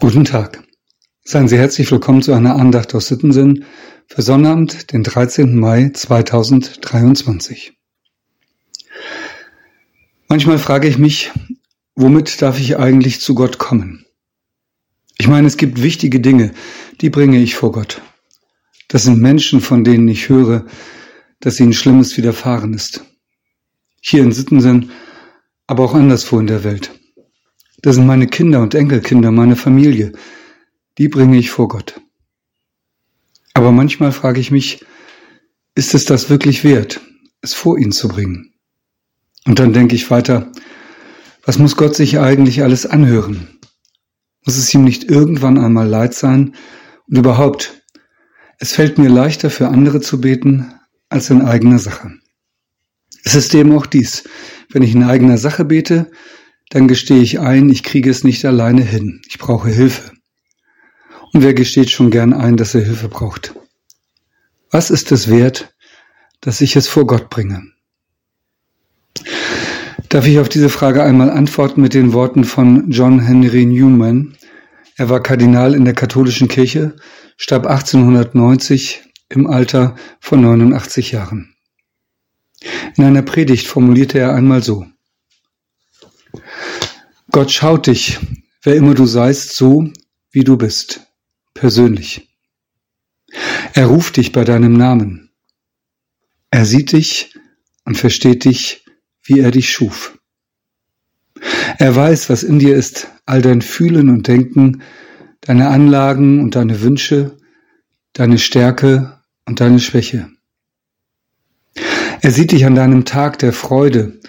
Guten Tag. Seien Sie herzlich willkommen zu einer Andacht aus Sittensinn für Sonnabend, den 13. Mai 2023. Manchmal frage ich mich, womit darf ich eigentlich zu Gott kommen? Ich meine, es gibt wichtige Dinge, die bringe ich vor Gott. Das sind Menschen, von denen ich höre, dass ihnen Schlimmes widerfahren ist. Hier in Sittensinn, aber auch anderswo in der Welt. Das sind meine Kinder und Enkelkinder, meine Familie. Die bringe ich vor Gott. Aber manchmal frage ich mich, ist es das wirklich wert, es vor ihn zu bringen? Und dann denke ich weiter, was muss Gott sich eigentlich alles anhören? Muss es ihm nicht irgendwann einmal leid sein? Und überhaupt, es fällt mir leichter für andere zu beten als in eigener Sache. Es ist eben auch dies. Wenn ich in eigener Sache bete, dann gestehe ich ein, ich kriege es nicht alleine hin. Ich brauche Hilfe. Und wer gesteht schon gern ein, dass er Hilfe braucht? Was ist es wert, dass ich es vor Gott bringe? Darf ich auf diese Frage einmal antworten mit den Worten von John Henry Newman? Er war Kardinal in der katholischen Kirche, starb 1890 im Alter von 89 Jahren. In einer Predigt formulierte er einmal so, Gott schaut dich, wer immer du seist, so wie du bist, persönlich. Er ruft dich bei deinem Namen. Er sieht dich und versteht dich, wie er dich schuf. Er weiß, was in dir ist, all dein Fühlen und Denken, deine Anlagen und deine Wünsche, deine Stärke und deine Schwäche. Er sieht dich an deinem Tag der Freude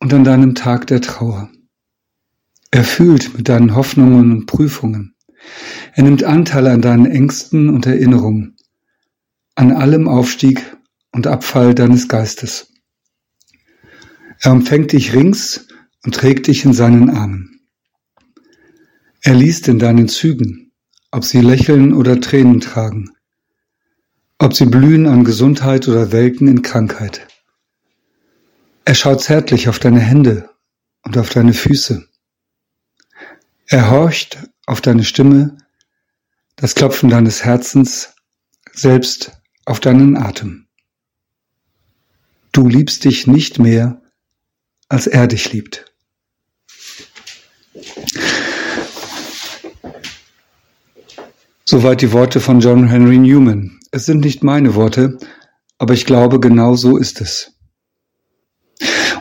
und an deinem Tag der Trauer. Er fühlt mit deinen Hoffnungen und Prüfungen. Er nimmt Anteil an deinen Ängsten und Erinnerungen, an allem Aufstieg und Abfall deines Geistes. Er umfängt dich rings und trägt dich in seinen Armen. Er liest in deinen Zügen, ob sie lächeln oder Tränen tragen, ob sie blühen an Gesundheit oder welken in Krankheit. Er schaut zärtlich auf deine Hände und auf deine Füße. Er horcht auf deine Stimme, das Klopfen deines Herzens, selbst auf deinen Atem. Du liebst dich nicht mehr, als er dich liebt. Soweit die Worte von John Henry Newman. Es sind nicht meine Worte, aber ich glaube, genau so ist es.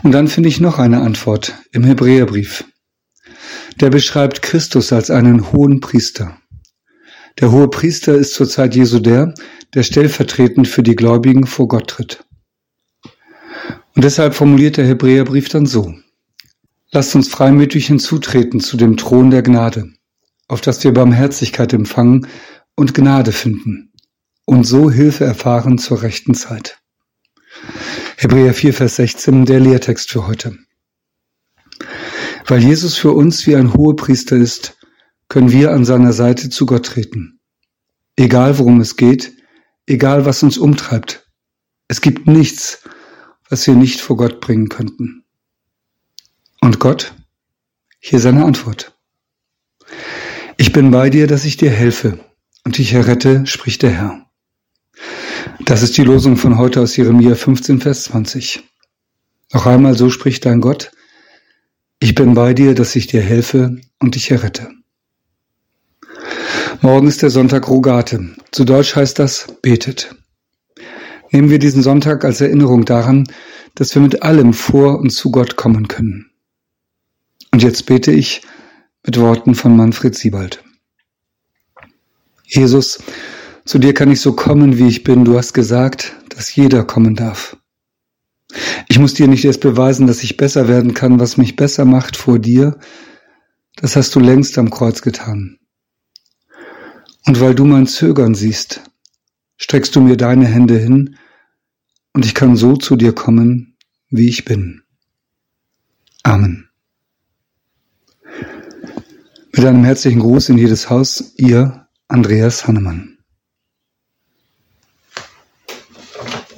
Und dann finde ich noch eine Antwort im Hebräerbrief der beschreibt Christus als einen hohen Priester. Der hohe Priester ist zur Zeit Jesu der, der stellvertretend für die Gläubigen vor Gott tritt. Und deshalb formuliert der Hebräerbrief dann so. Lasst uns freimütig hinzutreten zu dem Thron der Gnade, auf dass wir Barmherzigkeit empfangen und Gnade finden und so Hilfe erfahren zur rechten Zeit. Hebräer 4, Vers 16, der Lehrtext für heute. Weil Jesus für uns wie ein Hohepriester ist, können wir an seiner Seite zu Gott treten. Egal worum es geht, egal was uns umtreibt. Es gibt nichts, was wir nicht vor Gott bringen könnten. Und Gott? Hier seine Antwort. Ich bin bei dir, dass ich dir helfe und dich errette, spricht der Herr. Das ist die Losung von heute aus Jeremia 15, Vers 20. Noch einmal, so spricht dein Gott, ich bin bei dir, dass ich dir helfe und dich errette. Morgen ist der Sonntag Rogate. Zu Deutsch heißt das betet. Nehmen wir diesen Sonntag als Erinnerung daran, dass wir mit allem vor und zu Gott kommen können. Und jetzt bete ich mit Worten von Manfred Siebald. Jesus, zu dir kann ich so kommen, wie ich bin. Du hast gesagt, dass jeder kommen darf. Ich muss dir nicht erst beweisen, dass ich besser werden kann, was mich besser macht vor dir. Das hast du längst am Kreuz getan. Und weil du mein Zögern siehst, streckst du mir deine Hände hin und ich kann so zu dir kommen, wie ich bin. Amen. Mit einem herzlichen Gruß in jedes Haus, ihr Andreas Hannemann.